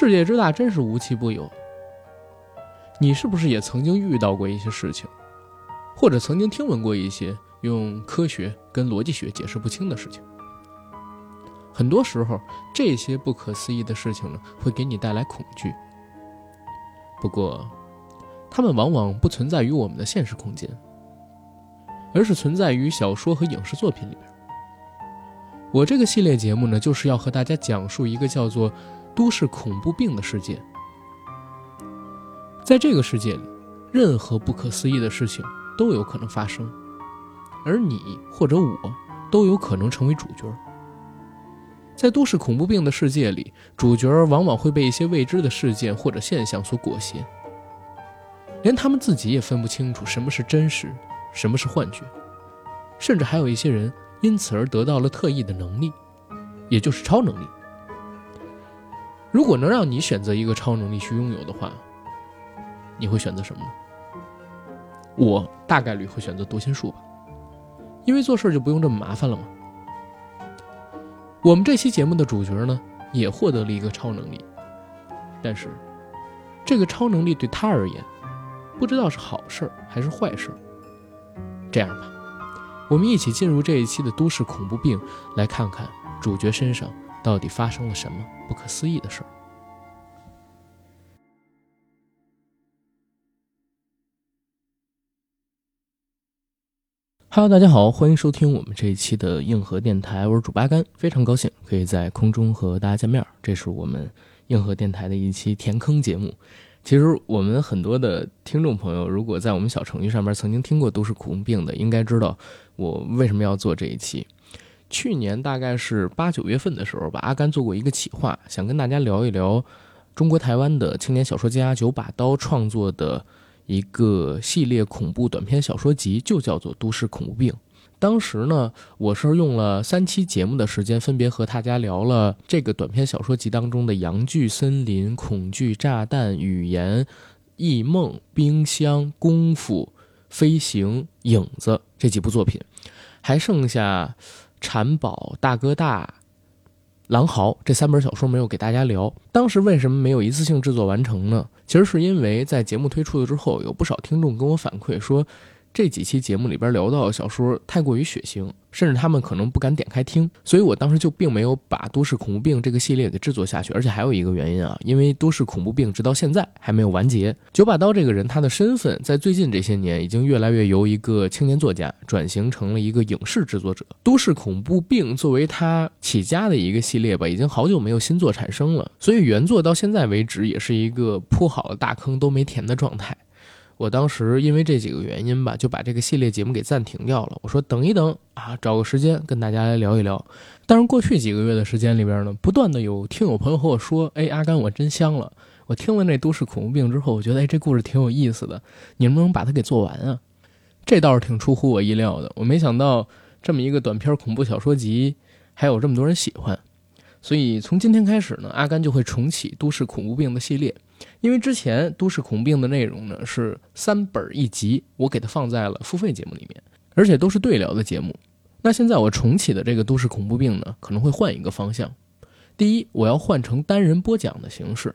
世界之大，真是无奇不有。你是不是也曾经遇到过一些事情，或者曾经听闻过一些用科学跟逻辑学解释不清的事情？很多时候，这些不可思议的事情呢，会给你带来恐惧。不过，它们往往不存在于我们的现实空间，而是存在于小说和影视作品里边。我这个系列节目呢，就是要和大家讲述一个叫做“都市恐怖病”的世界。在这个世界里，任何不可思议的事情都有可能发生，而你或者我都有可能成为主角。在都市恐怖病的世界里，主角往往会被一些未知的事件或者现象所裹挟，连他们自己也分不清楚什么是真实，什么是幻觉，甚至还有一些人因此而得到了特异的能力，也就是超能力。如果能让你选择一个超能力去拥有的话，你会选择什么呢？我大概率会选择读心术吧，因为做事就不用这么麻烦了嘛。我们这期节目的主角呢，也获得了一个超能力，但是这个超能力对他而言，不知道是好事还是坏事。这样吧，我们一起进入这一期的都市恐怖病，来看看主角身上到底发生了什么不可思议的事儿。Hello，大家好，欢迎收听我们这一期的硬核电台，我是主八甘，非常高兴可以在空中和大家见面。这是我们硬核电台的一期填坑节目。其实我们很多的听众朋友，如果在我们小程序上面曾经听过都市苦工病的，应该知道我为什么要做这一期。去年大概是八九月份的时候吧，阿甘做过一个企划，想跟大家聊一聊中国台湾的青年小说家九把刀创作的。一个系列恐怖短篇小说集就叫做《都市恐怖病》。当时呢，我是用了三期节目的时间，分别和大家聊了这个短篇小说集当中的《阳具森林》《恐惧炸弹》《语言》《异梦》《冰箱》《功夫》《飞行》《影子》这几部作品，还剩下《禅宝》《大哥大》。狼嚎这三本小说没有给大家聊，当时为什么没有一次性制作完成呢？其实是因为在节目推出了之后，有不少听众跟我反馈说。这几期节目里边聊到的小说太过于血腥，甚至他们可能不敢点开听，所以我当时就并没有把《都市恐怖病》这个系列给制作下去。而且还有一个原因啊，因为《都市恐怖病》直到现在还没有完结。九把刀这个人，他的身份在最近这些年已经越来越由一个青年作家转型成了一个影视制作者。《都市恐怖病》作为他起家的一个系列吧，已经好久没有新作产生了，所以原作到现在为止也是一个铺好了大坑都没填的状态。我当时因为这几个原因吧，就把这个系列节目给暂停掉了。我说等一等啊，找个时间跟大家来聊一聊。但是过去几个月的时间里边呢，不断的有听友朋友和我说：“哎，阿甘，我真香了！我听了那《都市恐怖病》之后，我觉得哎，这故事挺有意思的，你能不能把它给做完啊？”这倒是挺出乎我意料的，我没想到这么一个短篇恐怖小说集还有这么多人喜欢。所以从今天开始呢，阿甘就会重启《都市恐怖病》的系列。因为之前《都市恐怖病》的内容呢是三本一集，我给它放在了付费节目里面，而且都是对聊的节目。那现在我重启的这个《都市恐怖病》呢，可能会换一个方向。第一，我要换成单人播讲的形式。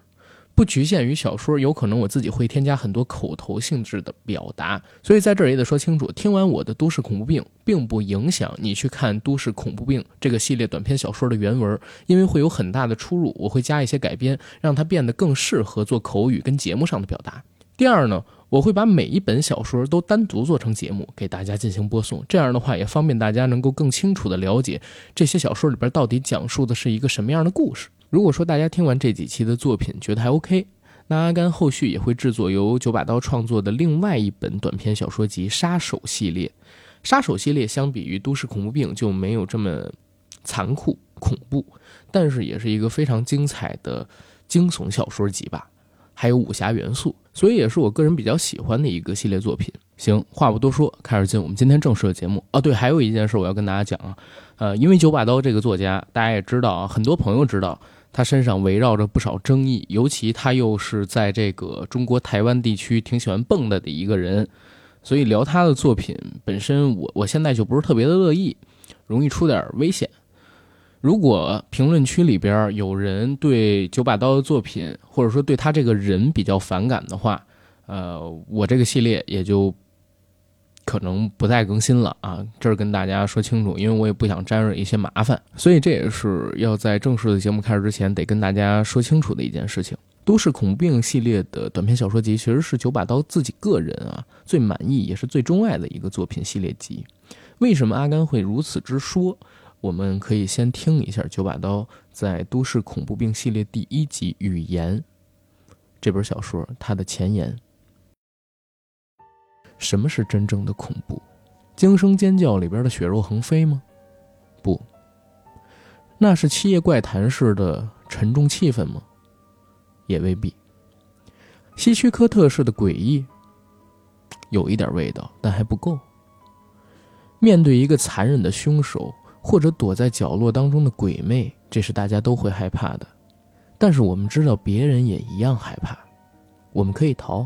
不局限于小说，有可能我自己会添加很多口头性质的表达，所以在这儿也得说清楚：听完我的《都市恐怖病》，并不影响你去看《都市恐怖病》这个系列短篇小说的原文，因为会有很大的出入，我会加一些改编，让它变得更适合做口语跟节目上的表达。第二呢，我会把每一本小说都单独做成节目给大家进行播送，这样的话也方便大家能够更清楚的了解这些小说里边到底讲述的是一个什么样的故事。如果说大家听完这几期的作品觉得还 OK，那阿甘后续也会制作由九把刀创作的另外一本短篇小说集《杀手系列》。杀手系列相比于《都市恐怖病》就没有这么残酷恐怖，但是也是一个非常精彩的惊悚小说集吧，还有武侠元素，所以也是我个人比较喜欢的一个系列作品。行，话不多说，开始进我们今天正式的节目。哦，对，还有一件事我要跟大家讲啊，呃，因为九把刀这个作家，大家也知道啊，很多朋友知道。他身上围绕着不少争议，尤其他又是在这个中国台湾地区挺喜欢蹦跶的一个人，所以聊他的作品本身，我我现在就不是特别的乐意，容易出点危险。如果评论区里边有人对九把刀的作品，或者说对他这个人比较反感的话，呃，我这个系列也就可能不再更新了啊。这儿跟大家说清楚，因为我也不想沾惹一些麻烦，所以这也是要在正式的节目开始之前得跟大家说清楚的一件事情。都市恐怖病系列的短篇小说集，其实是九把刀自己个人啊最满意也是最钟爱的一个作品系列集。为什么阿甘会如此之说？我们可以先听一下九把刀在《都市恐怖病》系列第一集《语言》这本小说它的前言。什么是真正的恐怖？惊声尖叫里边的血肉横飞吗？不，那是七夜怪谈式的沉重气氛吗？也未必。希区柯特式的诡异，有一点味道，但还不够。面对一个残忍的凶手。或者躲在角落当中的鬼魅，这是大家都会害怕的。但是我们知道，别人也一样害怕。我们可以逃，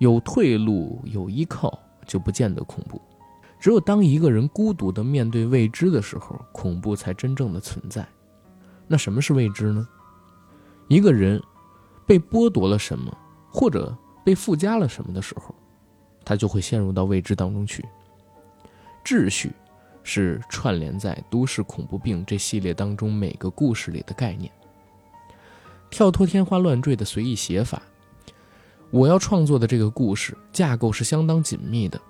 有退路，有依靠，就不见得恐怖。只有当一个人孤独地面对未知的时候，恐怖才真正的存在。那什么是未知呢？一个人被剥夺了什么，或者被附加了什么的时候，他就会陷入到未知当中去。秩序。是串联在《都市恐怖病》这系列当中每个故事里的概念，跳脱天花乱坠的随意写法。我要创作的这个故事架构是相当紧密的，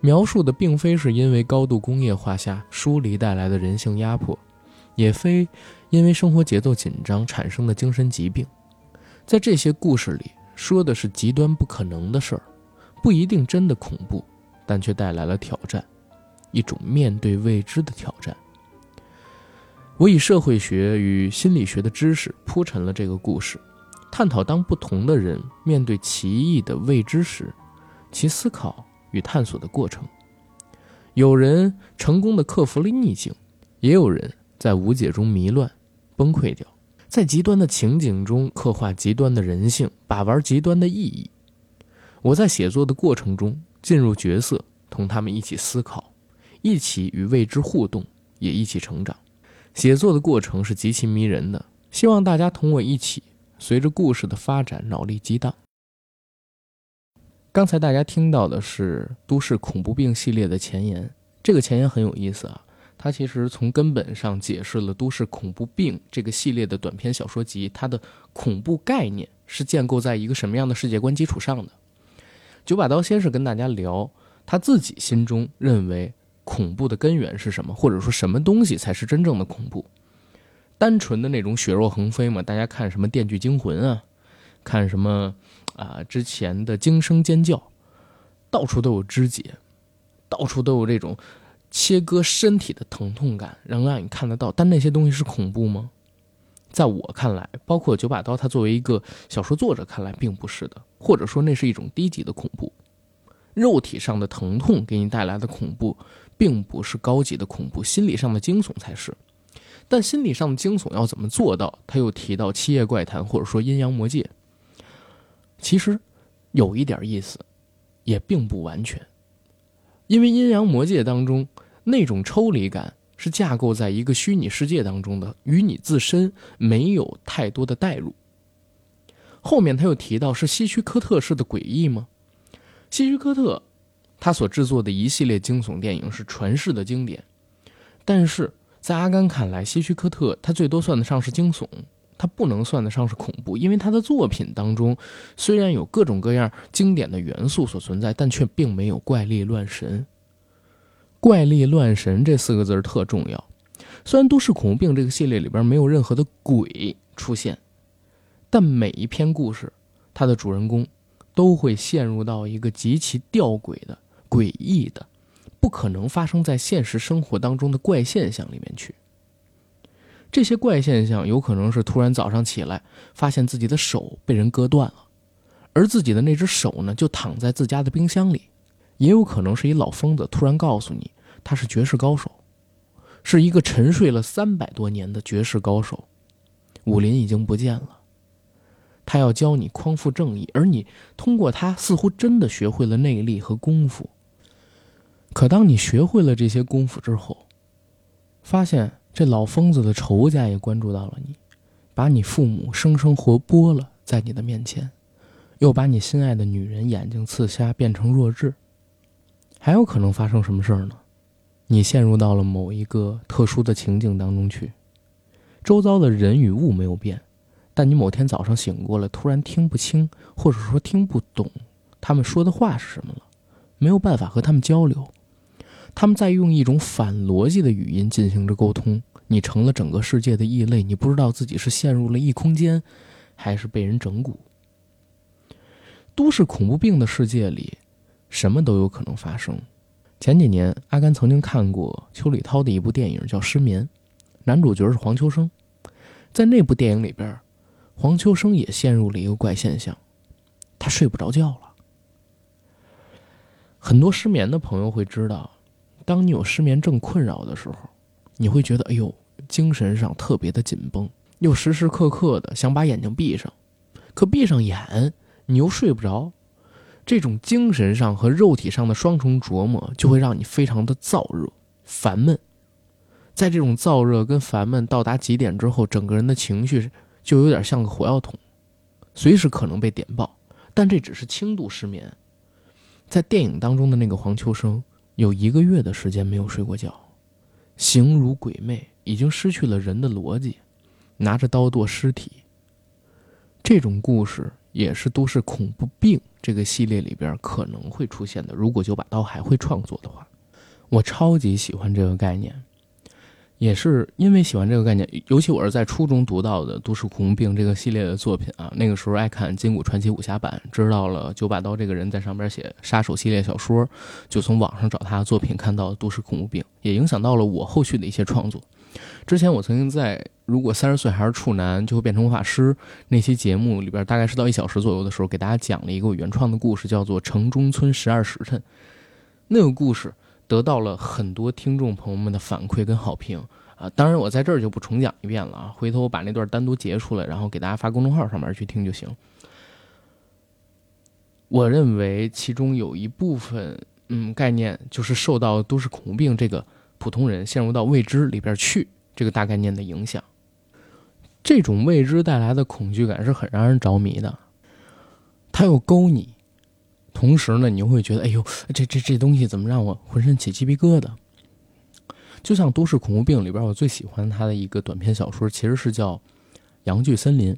描述的并非是因为高度工业化下疏离带来的人性压迫，也非因为生活节奏紧张产生的精神疾病。在这些故事里，说的是极端不可能的事儿，不一定真的恐怖，但却带来了挑战。一种面对未知的挑战。我以社会学与心理学的知识铺陈了这个故事，探讨当不同的人面对奇异的未知时，其思考与探索的过程。有人成功的克服了逆境，也有人在无解中迷乱、崩溃掉。在极端的情景中刻画极端的人性，把玩极端的意义。我在写作的过程中进入角色，同他们一起思考。一起与未知互动，也一起成长。写作的过程是极其迷人的，希望大家同我一起，随着故事的发展脑力激荡。刚才大家听到的是《都市恐怖病》系列的前言，这个前言很有意思啊，它其实从根本上解释了《都市恐怖病》这个系列的短篇小说集，它的恐怖概念是建构在一个什么样的世界观基础上的。九把刀先是跟大家聊他自己心中认为。恐怖的根源是什么？或者说什么东西才是真正的恐怖？单纯的那种血肉横飞吗？大家看什么《电锯惊魂》啊，看什么啊之前的惊声尖叫，到处都有肢解，到处都有这种切割身体的疼痛感，能让你看得到。但那些东西是恐怖吗？在我看来，包括九把刀他作为一个小说作者看来，并不是的。或者说，那是一种低级的恐怖，肉体上的疼痛给你带来的恐怖。并不是高级的恐怖，心理上的惊悚才是。但心理上的惊悚要怎么做到？他又提到七夜怪谈，或者说阴阳魔界。其实有一点意思，也并不完全。因为阴阳魔界当中那种抽离感是架构在一个虚拟世界当中的，与你自身没有太多的代入。后面他又提到是希区柯特式的诡异吗？希区柯特。他所制作的一系列惊悚电影是传世的经典，但是在阿甘看来，希区柯特他最多算得上是惊悚，他不能算得上是恐怖，因为他的作品当中虽然有各种各样经典的元素所存在，但却并没有怪力乱神。怪力乱神这四个字特重要。虽然《都市恐怖病》这个系列里边没有任何的鬼出现，但每一篇故事，它的主人公都会陷入到一个极其吊诡的。诡异的，不可能发生在现实生活当中的怪现象里面去。这些怪现象有可能是突然早上起来，发现自己的手被人割断了，而自己的那只手呢，就躺在自家的冰箱里；也有可能是一老疯子突然告诉你他是绝世高手，是一个沉睡了三百多年的绝世高手，武林已经不见了。他要教你匡扶正义，而你通过他似乎真的学会了内力和功夫。可当你学会了这些功夫之后，发现这老疯子的仇家也关注到了你，把你父母生生活剥了在你的面前，又把你心爱的女人眼睛刺瞎变成弱智。还有可能发生什么事儿呢？你陷入到了某一个特殊的情境当中去，周遭的人与物没有变，但你某天早上醒过来，突然听不清或者说听不懂他们说的话是什么了，没有办法和他们交流，他们在用一种反逻辑的语音进行着沟通，你成了整个世界的异类，你不知道自己是陷入了异空间，还是被人整蛊。都市恐怖病的世界里。什么都有可能发生。前几年，阿甘曾经看过邱礼涛的一部电影，叫《失眠》，男主角是黄秋生。在那部电影里边，黄秋生也陷入了一个怪现象，他睡不着觉了。很多失眠的朋友会知道，当你有失眠症困扰的时候，你会觉得哎呦，精神上特别的紧绷，又时时刻刻的想把眼睛闭上，可闭上眼你又睡不着。这种精神上和肉体上的双重琢磨，就会让你非常的燥热、烦闷。在这种燥热跟烦闷到达极点之后，整个人的情绪就有点像个火药桶，随时可能被点爆。但这只是轻度失眠。在电影当中的那个黄秋生，有一个月的时间没有睡过觉，形如鬼魅，已经失去了人的逻辑，拿着刀剁尸体。这种故事。也是都市恐怖病这个系列里边可能会出现的。如果九把刀还会创作的话，我超级喜欢这个概念。也是因为喜欢这个概念，尤其我是在初中读到的都市恐怖病这个系列的作品啊。那个时候爱看《金谷传奇》武侠版，知道了九把刀这个人在上边写杀手系列小说，就从网上找他的作品，看到都市恐怖病，也影响到了我后续的一些创作。之前我曾经在。如果三十岁还是处男，就会变成魔法师。那期节目里边，大概是到一小时左右的时候，给大家讲了一个我原创的故事，叫做《城中村十二时辰》。那个故事得到了很多听众朋友们的反馈跟好评啊！当然，我在这儿就不重讲一遍了啊，回头我把那段单独截出来，然后给大家发公众号上面去听就行。我认为其中有一部分，嗯，概念就是受到都市恐怖病这个普通人陷入到未知里边去这个大概念的影响。这种未知带来的恐惧感是很让人着迷的，它又勾你，同时呢，你又会觉得，哎呦，这这这东西怎么让我浑身起鸡皮疙瘩？就像《都市恐怖病》里边，我最喜欢它的一个短篇小说，其实是叫《阳具森林》，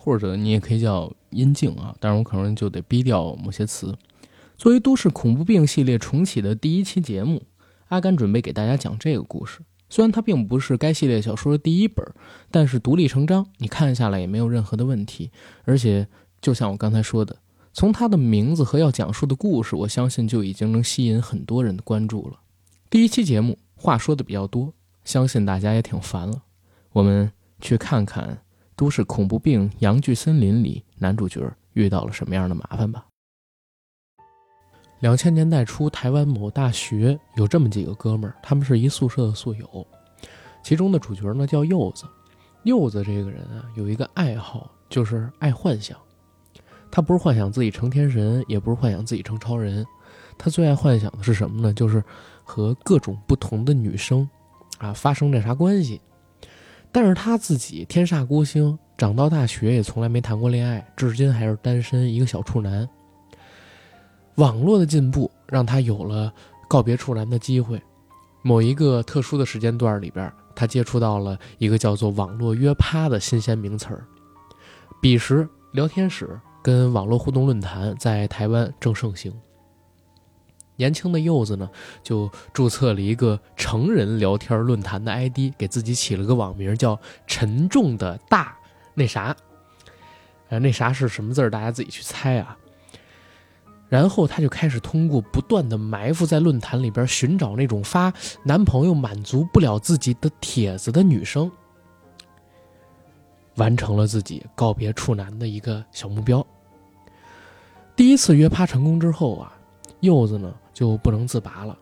或者你也可以叫《阴茎》啊，但是我可能就得逼掉某些词。作为《都市恐怖病》系列重启的第一期节目，阿甘准备给大家讲这个故事。虽然它并不是该系列小说的第一本，但是独立成章，你看下来也没有任何的问题。而且，就像我刚才说的，从他的名字和要讲述的故事，我相信就已经能吸引很多人的关注了。第一期节目话说的比较多，相信大家也挺烦了。我们去看看《都市恐怖病：阳具森林》里男主角遇到了什么样的麻烦吧。两千年代初，台湾某大学有这么几个哥们儿，他们是一宿舍的宿友。其中的主角呢叫柚子。柚子这个人啊，有一个爱好，就是爱幻想。他不是幻想自己成天神，也不是幻想自己成超人。他最爱幻想的是什么呢？就是和各种不同的女生啊发生这啥关系。但是他自己天煞孤星，长到大学也从来没谈过恋爱，至今还是单身，一个小处男。网络的进步让他有了告别处男的机会。某一个特殊的时间段里边，他接触到了一个叫做“网络约趴”的新鲜名词儿。彼时，聊天室跟网络互动论坛在台湾正盛行。年轻的柚子呢，就注册了一个成人聊天论坛的 ID，给自己起了个网名叫“沉重的大那啥”。呃，那啥是什么字儿？大家自己去猜啊。然后他就开始通过不断的埋伏在论坛里边寻找那种发男朋友满足不了自己的帖子的女生，完成了自己告别处男的一个小目标。第一次约趴成功之后啊，柚子呢就不能自拔了，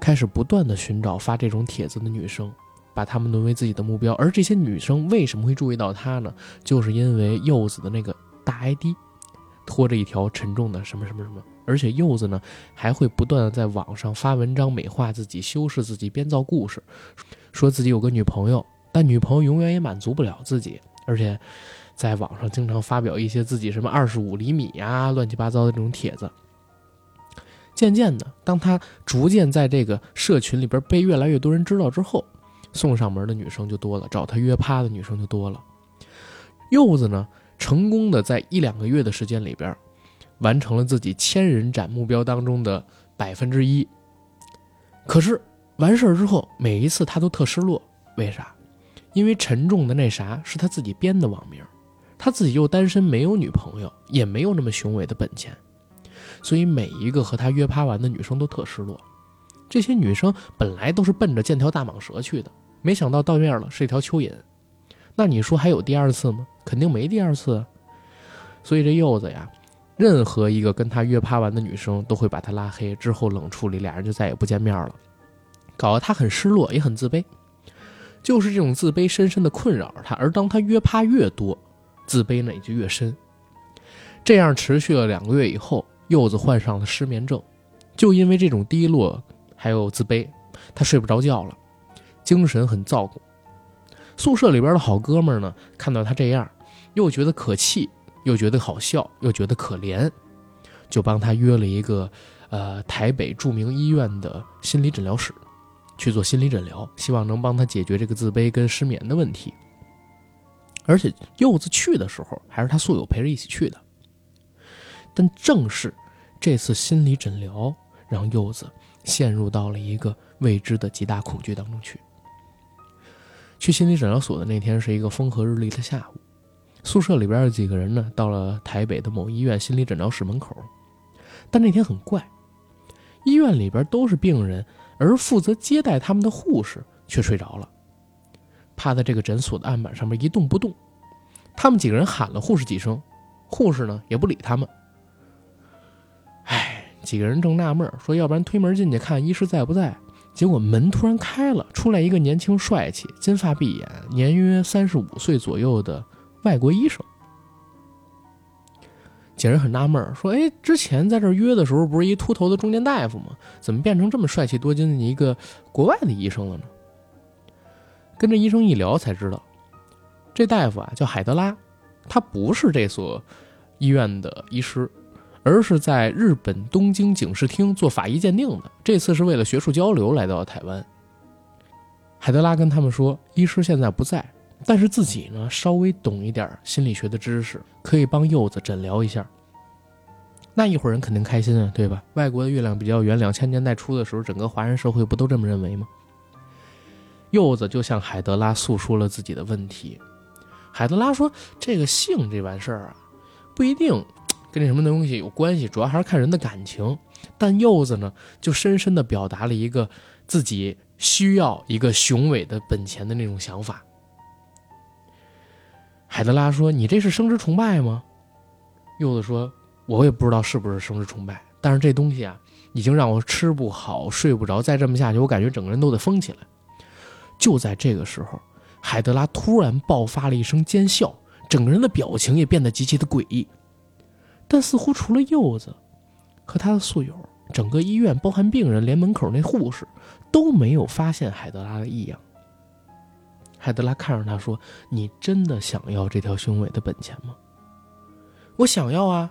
开始不断的寻找发这种帖子的女生，把她们沦为自己的目标。而这些女生为什么会注意到他呢？就是因为柚子的那个大 ID。拖着一条沉重的什么什么什么而且柚子呢还会不断的在网上发文章美化自己、修饰自己、编造故事，说自己有个女朋友，但女朋友永远也满足不了自己，而且在网上经常发表一些自己什么二十五厘米呀、乱七八糟的这种帖子。渐渐的，当他逐渐在这个社群里边被越来越多人知道之后，送上门的女生就多了，找他约趴的女生就多了。柚子呢，成功的在一两个月的时间里边，完成了自己千人斩目标当中的百分之一。可是完事儿之后，每一次他都特失落，为啥？因为沉重的那啥是他自己编的网名，他自己又单身，没有女朋友，也没有那么雄伟的本钱。所以每一个和他约趴完的女生都特失落，这些女生本来都是奔着见条大蟒蛇去的，没想到到面了是一条蚯蚓。那你说还有第二次吗？肯定没第二次。所以这柚子呀，任何一个跟他约趴完的女生都会把他拉黑，之后冷处理，俩人就再也不见面了，搞得他很失落，也很自卑。就是这种自卑深深的困扰着他，而当他约趴越多，自卑呢也就越深。这样持续了两个月以后。柚子患上了失眠症，就因为这种低落还有自卑，他睡不着觉了，精神很躁动。宿舍里边的好哥们呢，看到他这样，又觉得可气，又觉得好笑，又觉得可怜，就帮他约了一个呃台北著名医院的心理诊疗室去做心理诊疗，希望能帮他解决这个自卑跟失眠的问题。而且柚子去的时候，还是他宿友陪着一起去的。但正是这次心理诊疗，让柚子陷入到了一个未知的极大恐惧当中去。去心理诊疗所的那天是一个风和日丽的下午，宿舍里边的几个人呢，到了台北的某医院心理诊疗室门口。但那天很怪，医院里边都是病人，而负责接待他们的护士却睡着了，趴在这个诊所的案板上面一动不动。他们几个人喊了护士几声，护士呢也不理他们。几个人正纳闷，说要不然推门进去看医师在不在。结果门突然开了，出来一个年轻帅气、金发碧眼、年约三十五岁左右的外国医生。几人很纳闷，说：“哎，之前在这约的时候不是一秃头的中年大夫吗？怎么变成这么帅气多金的一个国外的医生了呢？”跟这医生一聊才知道，这大夫啊叫海德拉，他不是这所医院的医师。而是在日本东京警视厅做法医鉴定的，这次是为了学术交流来到台湾。海德拉跟他们说，医师现在不在，但是自己呢稍微懂一点心理学的知识，可以帮柚子诊疗一下。那一伙人肯定开心啊，对吧？外国的月亮比较圆，两千年代初的时候，整个华人社会不都这么认为吗？柚子就向海德拉诉说了自己的问题。海德拉说：“这个性这完事儿啊，不一定。”跟那什么东西有关系？主要还是看人的感情。但柚子呢，就深深的表达了一个自己需要一个雄伟的本钱的那种想法。海德拉说：“你这是生殖崇拜吗？”柚子说：“我也不知道是不是生殖崇拜，但是这东西啊，已经让我吃不好、睡不着。再这么下去，我感觉整个人都得疯起来。”就在这个时候，海德拉突然爆发了一声尖笑，整个人的表情也变得极其的诡异。但似乎除了柚子和他的宿友，整个医院包含病人，连门口那护士都没有发现海德拉的异样。海德拉看着他说：“你真的想要这条雄伟的本钱吗？”“我想要啊，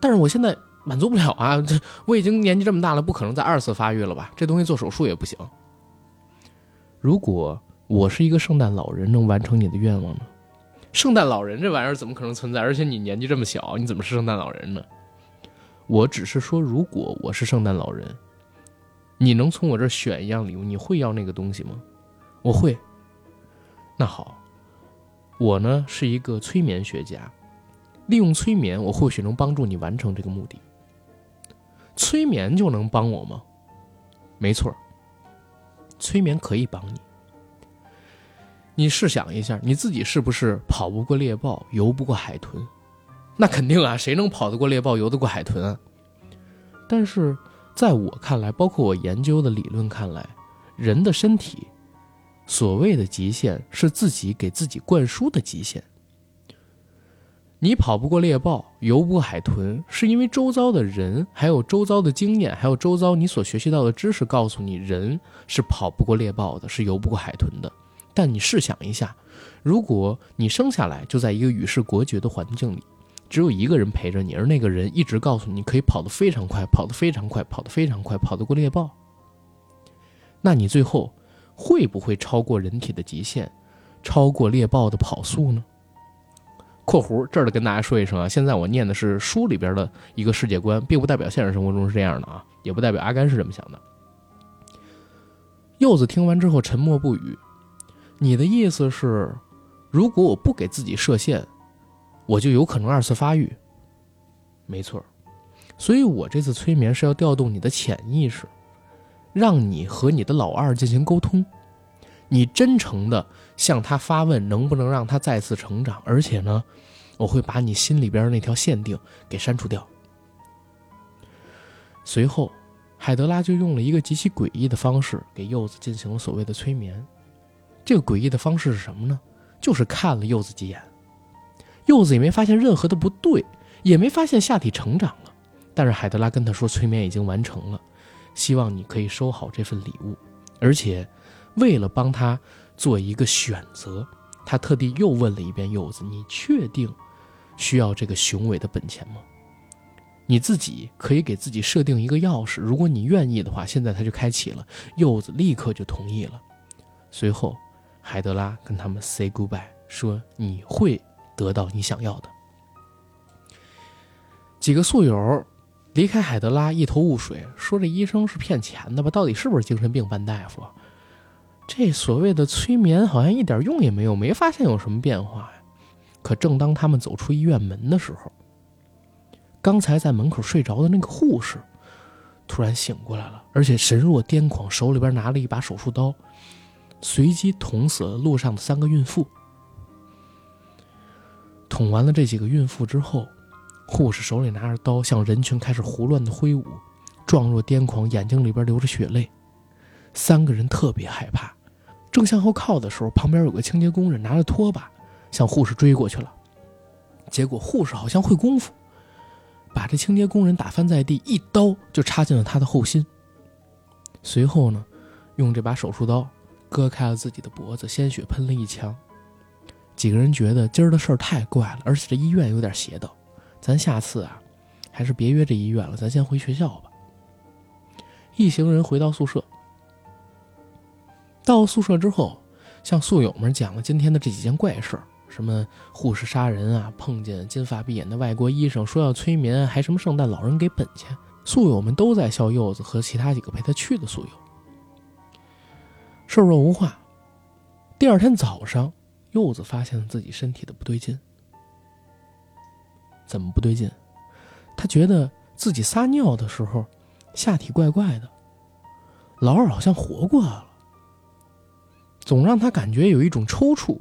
但是我现在满足不了啊！这我已经年纪这么大了，不可能再二次发育了吧？这东西做手术也不行。如果我是一个圣诞老人，能完成你的愿望呢？”圣诞老人这玩意儿怎么可能存在？而且你年纪这么小，你怎么是圣诞老人呢？我只是说，如果我是圣诞老人，你能从我这儿选一样礼物，你会要那个东西吗？我会。那好，我呢是一个催眠学家，利用催眠，我或许能帮助你完成这个目的。催眠就能帮我吗？没错，催眠可以帮你。你试想一下，你自己是不是跑不过猎豹，游不过海豚？那肯定啊，谁能跑得过猎豹，游得过海豚啊？但是在我看来，包括我研究的理论看来，人的身体所谓的极限是自己给自己灌输的极限。你跑不过猎豹，游不过海豚，是因为周遭的人，还有周遭的经验，还有周遭你所学习到的知识，告诉你人是跑不过猎豹的，是游不过海豚的。但你试想一下，如果你生下来就在一个与世隔绝的环境里，只有一个人陪着你，而那个人一直告诉你可以跑得非常快，跑得非常快，跑得非常快，跑得过猎豹，那你最后会不会超过人体的极限，超过猎豹的跑速呢？括弧这儿的跟大家说一声啊，现在我念的是书里边的一个世界观，并不代表现实生活中是这样的啊，也不代表阿甘是这么想的。柚子听完之后沉默不语。你的意思是，如果我不给自己设限，我就有可能二次发育？没错，所以我这次催眠是要调动你的潜意识，让你和你的老二进行沟通。你真诚的向他发问，能不能让他再次成长？而且呢，我会把你心里边那条限定给删除掉。随后，海德拉就用了一个极其诡异的方式给柚子进行了所谓的催眠。这个诡异的方式是什么呢？就是看了柚子几眼，柚子也没发现任何的不对，也没发现下体成长了。但是海德拉跟他说，催眠已经完成了，希望你可以收好这份礼物，而且。为了帮他做一个选择，他特地又问了一遍柚子：“你确定需要这个雄伟的本钱吗？你自己可以给自己设定一个钥匙，如果你愿意的话，现在他就开启了。”柚子立刻就同意了。随后，海德拉跟他们 say goodbye，说：“你会得到你想要的。”几个宿友离开海德拉，一头雾水，说：“这医生是骗钱的吧？到底是不是精神病班大夫？”这所谓的催眠好像一点用也没有，没发现有什么变化呀。可正当他们走出医院门的时候，刚才在门口睡着的那个护士突然醒过来了，而且神若癫狂，手里边拿了一把手术刀，随机捅死了路上的三个孕妇。捅完了这几个孕妇之后，护士手里拿着刀向人群开始胡乱的挥舞，状若癫狂，眼睛里边流着血泪。三个人特别害怕。正向后靠的时候，旁边有个清洁工人拿着拖把向护士追过去了。结果护士好像会功夫，把这清洁工人打翻在地，一刀就插进了他的后心。随后呢，用这把手术刀割开了自己的脖子，鲜血喷了一墙。几个人觉得今儿的事儿太怪了，而且这医院有点邪道，咱下次啊，还是别约这医院了，咱先回学校吧。一行人回到宿舍。到宿舍之后，向宿友们讲了今天的这几件怪事儿，什么护士杀人啊，碰见金发碧眼的外国医生说要催眠，还什么圣诞老人给本钱。宿友们都在笑柚子和其他几个陪他去的宿友。瘦若无话。第二天早上，柚子发现了自己身体的不对劲。怎么不对劲？他觉得自己撒尿的时候，下体怪怪的。老二好像活过来了。总让他感觉有一种抽搐，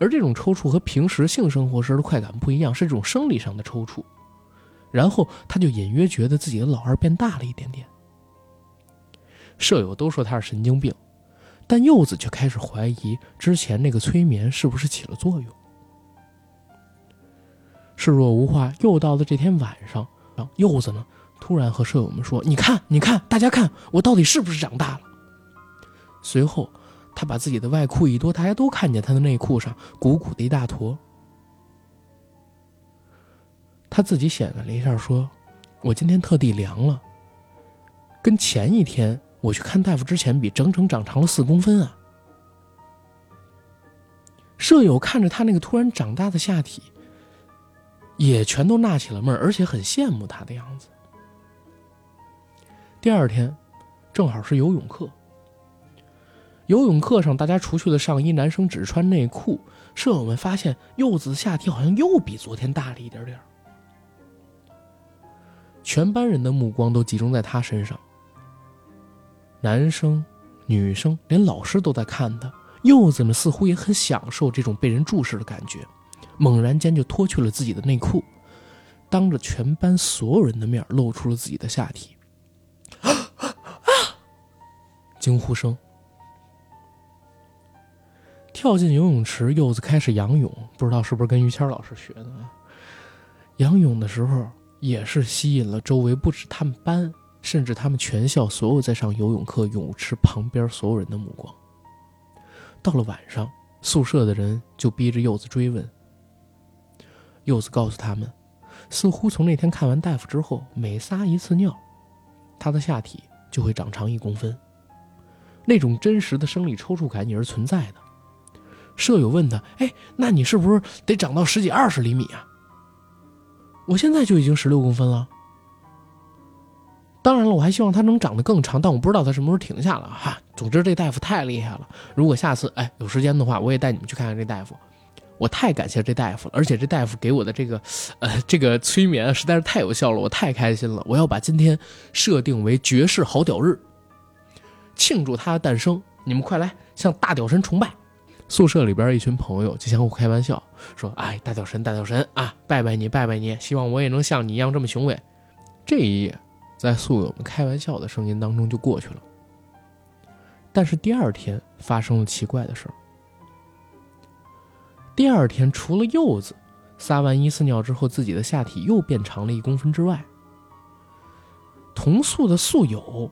而这种抽搐和平时性生活时的快感不一样，是这种生理上的抽搐。然后他就隐约觉得自己的老二变大了一点点。舍友都说他是神经病，但柚子却开始怀疑之前那个催眠是不是起了作用。视若无话，又到了这天晚上，柚子呢突然和舍友们说：“你看，你看，大家看，我到底是不是长大了？”随后。他把自己的外裤一脱，大家都看见他的内裤上鼓鼓的一大坨。他自己显摆了一下，说：“我今天特地量了，跟前一天我去看大夫之前比，整整长长了四公分啊。”舍友看着他那个突然长大的下体，也全都纳起了闷儿，而且很羡慕他的样子。第二天，正好是游泳课。游泳课上，大家除去了上衣，男生只穿内裤。舍友们发现柚子的下体好像又比昨天大了一点点全班人的目光都集中在他身上，男生、女生，连老师都在看他。柚子们，似乎也很享受这种被人注视的感觉，猛然间就脱去了自己的内裤，当着全班所有人的面露出了自己的下体。啊！惊呼声。跳进游泳池，柚子开始仰泳，不知道是不是跟于谦老师学的。仰泳的时候也是吸引了周围不止他们班，甚至他们全校所有在上游泳课泳池旁边所有人的目光。到了晚上，宿舍的人就逼着柚子追问。柚子告诉他们，似乎从那天看完大夫之后，每撒一次尿，他的下体就会长长一公分。那种真实的生理抽搐感也是存在的。舍友问他：“哎，那你是不是得长到十几二十厘米啊？”我现在就已经十六公分了。当然了，我还希望他能长得更长，但我不知道他什么时候停下了哈。总之，这大夫太厉害了。如果下次哎有时间的话，我也带你们去看看这大夫。我太感谢这大夫了，而且这大夫给我的这个，呃，这个催眠实在是太有效了，我太开心了。我要把今天设定为绝世好屌日，庆祝他的诞生。你们快来向大屌神崇拜！宿舍里边一群朋友就相互开玩笑说：“哎，大屌神，大屌神啊，拜拜你，拜拜你，希望我也能像你一样这么雄伟。”这一夜，在宿友们开玩笑的声音当中就过去了。但是第二天发生了奇怪的事儿。第二天，除了柚子撒完一次尿之后自己的下体又变长了一公分之外，同宿的宿友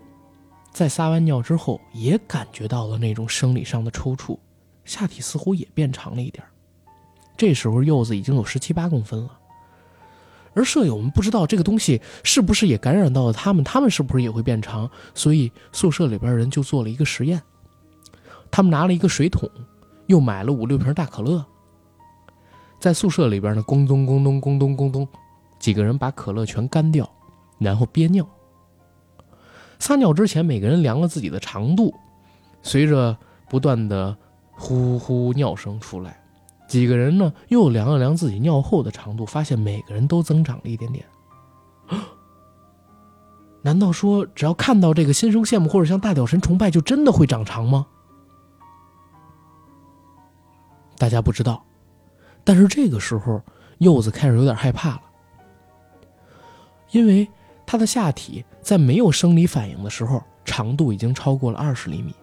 在撒完尿之后也感觉到了那种生理上的抽搐，下体似乎也变长了一点这时候柚子已经有十七八公分了，而舍友们不知道这个东西是不是也感染到了他们，他们是不是也会变长？所以宿舍里边人就做了一个实验，他们拿了一个水桶，又买了五六瓶大可乐。在宿舍里边呢，咣咚咣咚咣咚咣咚，几个人把可乐全干掉，然后憋尿。撒尿之前，每个人量了自己的长度，随着不断的呼呼尿声出来，几个人呢又量了量自己尿后的长度，发现每个人都增长了一点点。难道说只要看到这个心生羡慕或者向大屌神崇拜，就真的会长长吗？大家不知道。但是这个时候，柚子开始有点害怕了，因为他的下体在没有生理反应的时候，长度已经超过了二十厘米，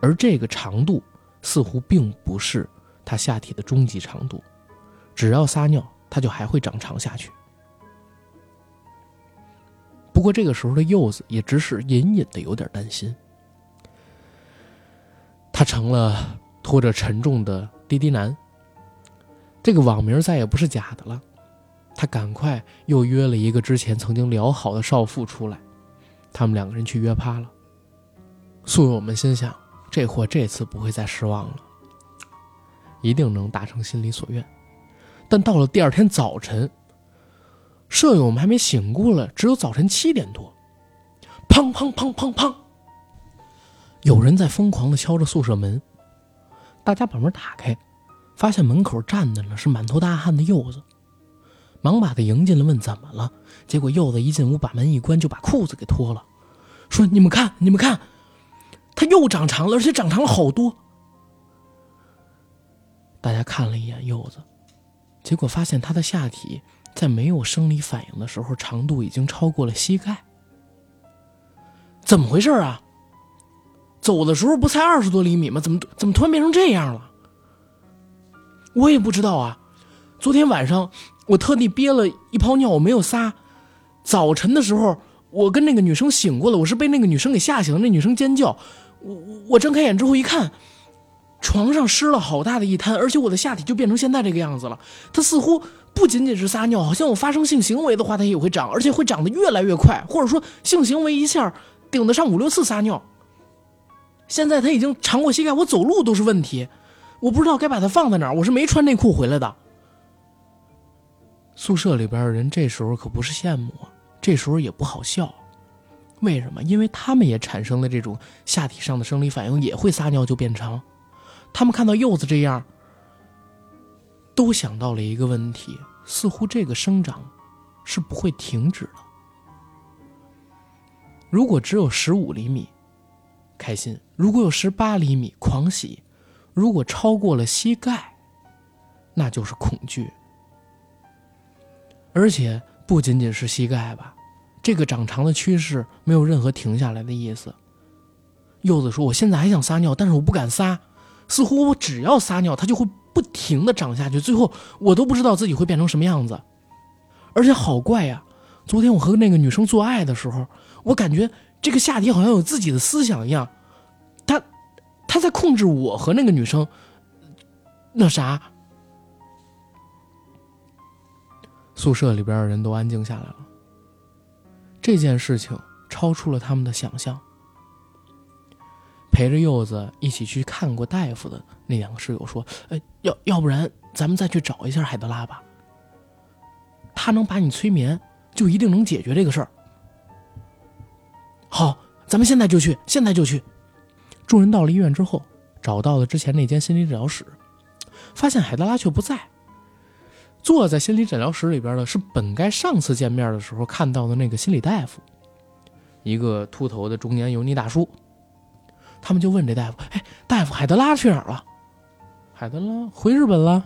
而这个长度似乎并不是他下体的终极长度，只要撒尿，它就还会长长下去。不过这个时候的柚子也只是隐隐的有点担心，他成了拖着沉重的滴滴男。这个网名再也不是假的了，他赶快又约了一个之前曾经聊好的少妇出来，他们两个人去约趴了。宿友们心想，这货这次不会再失望了，一定能达成心里所愿。但到了第二天早晨，舍友们还没醒过来，只有早晨七点多，砰砰砰砰砰，有人在疯狂的敲着宿舍门，大家把门打开。发现门口站的呢是满头大汗的柚子，忙把他迎进来，问怎么了。结果柚子一进屋，把门一关，就把裤子给脱了，说：“你们看，你们看，他又长长了，而且长长了好多。”大家看了一眼柚子，结果发现他的下体在没有生理反应的时候，长度已经超过了膝盖。怎么回事啊？走的时候不才二十多厘米吗？怎么怎么突然变成这样了？我也不知道啊，昨天晚上我特地憋了一泡尿，我没有撒。早晨的时候，我跟那个女生醒过了，我是被那个女生给吓醒的。那女生尖叫，我我睁开眼之后一看，床上湿了好大的一滩，而且我的下体就变成现在这个样子了。它似乎不仅仅是撒尿，好像我发生性行为的话，它也会长，而且会长得越来越快，或者说性行为一下顶得上五六次撒尿。现在它已经长过膝盖，我走路都是问题。我不知道该把它放在哪儿，我是没穿内裤回来的。宿舍里边人这时候可不是羡慕，这时候也不好笑。为什么？因为他们也产生了这种下体上的生理反应，也会撒尿就变长。他们看到柚子这样，都想到了一个问题：似乎这个生长是不会停止的。如果只有十五厘米，开心；如果有十八厘米，狂喜。如果超过了膝盖，那就是恐惧，而且不仅仅是膝盖吧，这个长长的趋势没有任何停下来的意思。柚子说：“我现在还想撒尿，但是我不敢撒，似乎我只要撒尿，它就会不停的长下去，最后我都不知道自己会变成什么样子。”而且好怪呀！昨天我和那个女生做爱的时候，我感觉这个下体好像有自己的思想一样，他在控制我和那个女生。那啥，宿舍里边的人都安静下来了。这件事情超出了他们的想象。陪着柚子一起去看过大夫的那两个室友说：“哎，要要不然咱们再去找一下海德拉吧。他能把你催眠，就一定能解决这个事儿。”好，咱们现在就去，现在就去。众人到了医院之后，找到了之前那间心理治疗室，发现海德拉却不在。坐在心理诊疗室里边的是本该上次见面的时候看到的那个心理大夫，一个秃头的中年油腻大叔。他们就问这大夫：“哎，大夫，海德拉去哪儿了？海德拉回日本了？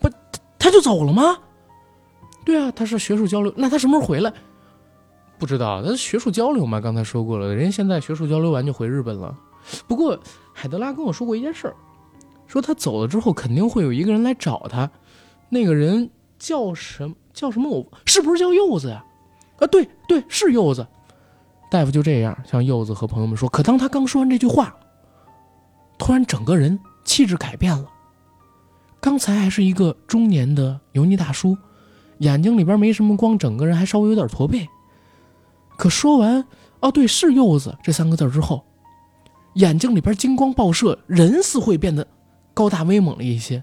不，他就走了吗？对啊，他是学术交流。那他什么时候回来？不知道。他学术交流嘛，刚才说过了，人家现在学术交流完就回日本了。不过海德拉跟我说过一件事儿，说他走了之后肯定会有一个人来找他，那个人叫什么？叫什么？我是不是叫柚子呀？啊，对对，是柚子。”大夫就这样向柚子和朋友们说，可当他刚说完这句话，突然整个人气质改变了。刚才还是一个中年的油腻大叔，眼睛里边没什么光，整个人还稍微有点驼背。可说完“哦，对，是柚子”这三个字之后，眼睛里边金光爆射，人似会变得高大威猛了一些。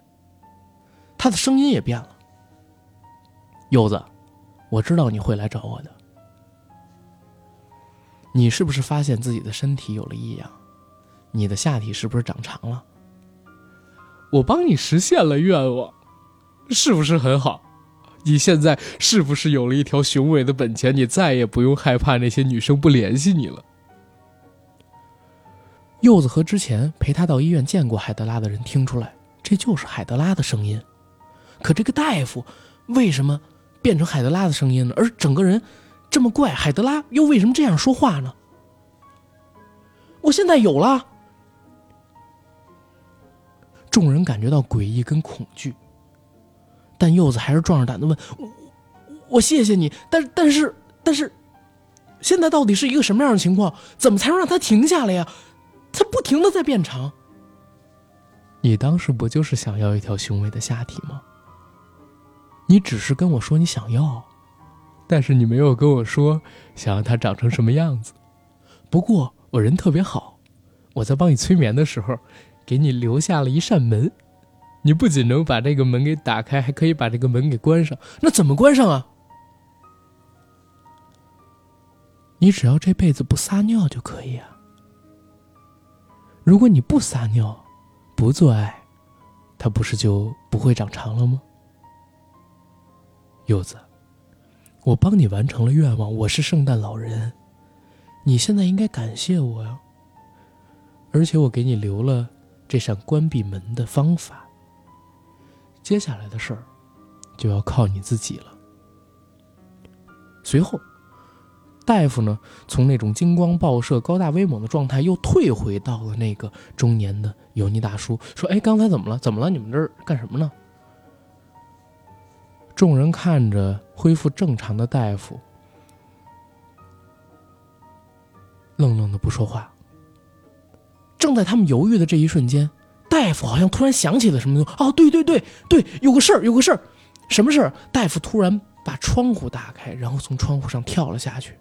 他的声音也变了：“柚子，我知道你会来找我的。”你是不是发现自己的身体有了异样？你的下体是不是长长了？我帮你实现了愿望，是不是很好？你现在是不是有了一条雄伟的本钱？你再也不用害怕那些女生不联系你了。柚子和之前陪他到医院见过海德拉的人听出来，这就是海德拉的声音。可这个大夫为什么变成海德拉的声音呢？而整个人……这么怪，海德拉又为什么这样说话呢？我现在有了。众人感觉到诡异跟恐惧，但柚子还是壮着胆子问：“我我谢谢你，但但是但是，现在到底是一个什么样的情况？怎么才能让他停下来呀？它不停的在变长。你当时不就是想要一条雄伟的下体吗？你只是跟我说你想要。”但是你没有跟我说想要它长成什么样子。不过我人特别好，我在帮你催眠的时候，给你留下了一扇门。你不仅能把这个门给打开，还可以把这个门给关上。那怎么关上啊？你只要这辈子不撒尿就可以啊。如果你不撒尿，不做爱，它不是就不会长长了吗？柚子。我帮你完成了愿望，我是圣诞老人，你现在应该感谢我呀。而且我给你留了这扇关闭门的方法。接下来的事儿就要靠你自己了。随后，大夫呢，从那种金光爆射、高大威猛的状态，又退回到了那个中年的油腻大叔，说：“哎，刚才怎么了？怎么了？你们这儿干什么呢？”众人看着恢复正常的大夫，愣愣的不说话。正在他们犹豫的这一瞬间，大夫好像突然想起了什么东西。哦，对对对对，有个事儿，有个事儿，什么事儿？大夫突然把窗户打开，然后从窗户上跳了下去。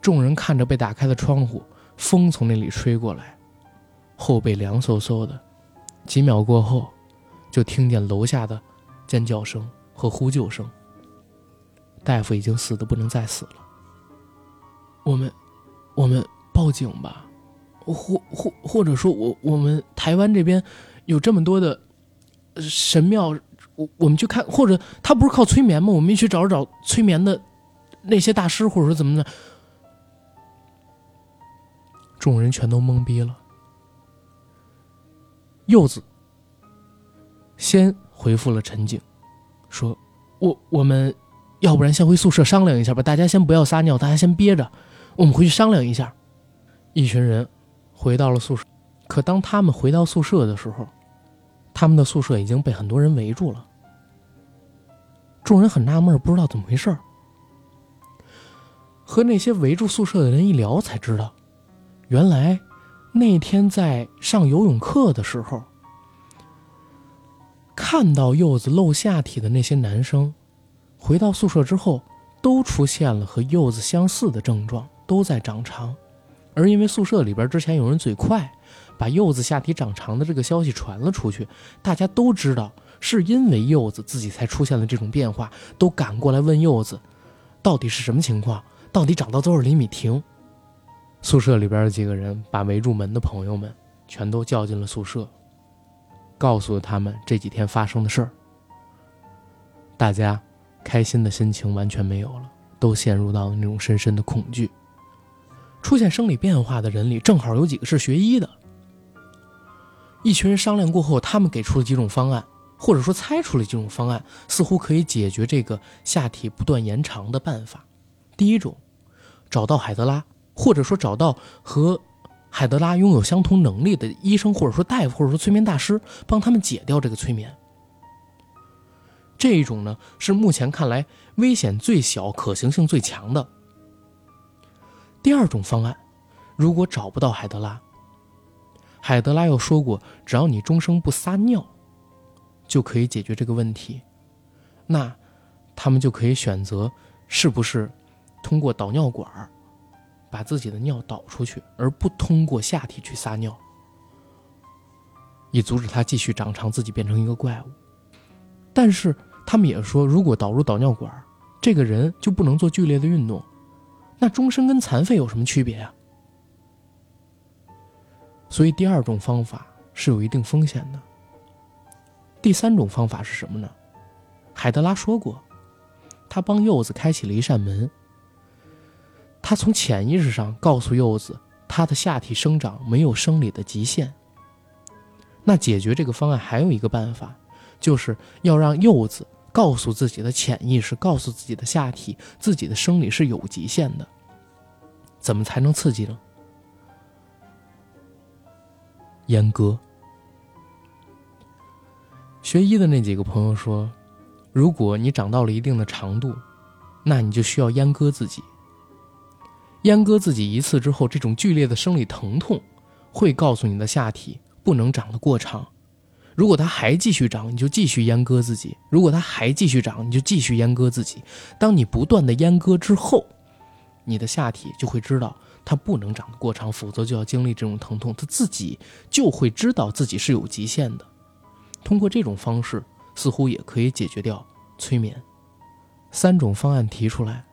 众人看着被打开的窗户，风从那里吹过来，后背凉飕飕的。几秒过后。就听见楼下的尖叫声和呼救声。大夫已经死的不能再死了。我们，我们报警吧，或或或者说，我我们台湾这边有这么多的神庙，我我们去看，或者他不是靠催眠吗？我们去找找催眠的那些大师，或者说怎么的。众人全都懵逼了。柚子。先回复了陈景，说：“我我们，要不然先回宿舍商量一下吧。大家先不要撒尿，大家先憋着，我们回去商量一下。”一群人回到了宿舍，可当他们回到宿舍的时候，他们的宿舍已经被很多人围住了。众人很纳闷，不知道怎么回事和那些围住宿舍的人一聊，才知道，原来那天在上游泳课的时候，看到柚子露下体的那些男生，回到宿舍之后，都出现了和柚子相似的症状，都在长长。而因为宿舍里边之前有人嘴快，把柚子下体长长的这个消息传了出去，大家都知道是因为柚子自己才出现了这种变化，都赶过来问柚子，到底是什么情况？到底长到多少厘米停？宿舍里边的几个人把围住门的朋友们全都叫进了宿舍，告诉了他们这几天发生的事儿。大家开心的心情完全没有了，都陷入到了那种深深的恐惧。出现生理变化的人里，正好有几个是学医的。一群人商量过后，他们给出了几种方案，或者说猜出了几种方案，似乎可以解决这个下体不断延长的办法。第一种，找到海德拉，或者说找到和海德拉拥有相同能力的医生，或者说大夫，或者说催眠大师，帮他们解掉这个催眠。这一种呢，是目前看来危险最小、可行性最强的。第二种方案，如果找不到海德拉，海德拉又说过，只要你终生不撒尿，就可以解决这个问题。那他们就可以选择是不是通过导尿管把自己的尿导出去，而不通过下体去撒尿，以阻止它继续长长，自己变成一个怪物。但是他们也说，如果导入导尿管，这个人就不能做剧烈的运动。那终身跟残废有什么区别啊？所以第二种方法是有一定风险的。第三种方法是什么呢？海德拉说过，他帮柚子开启了一扇门。他从潜意识上告诉柚子，他的下体生长没有生理的极限。那解决这个方案还有一个办法，就是要让柚子。告诉自己的潜意识，告诉自己的下体，自己的生理是有极限的。怎么才能刺激呢？阉割。学医的那几个朋友说，如果你长到了一定的长度，那你就需要阉割自己。阉割自己一次之后，这种剧烈的生理疼痛会告诉你的下体不能长得过长。如果它还继续长，你就继续阉割自己；如果它还继续长，你就继续阉割自己。当你不断的阉割之后，你的下体就会知道它不能长得过长，否则就要经历这种疼痛。它自己就会知道自己是有极限的。通过这种方式，似乎也可以解决掉催眠。三种方案提出来，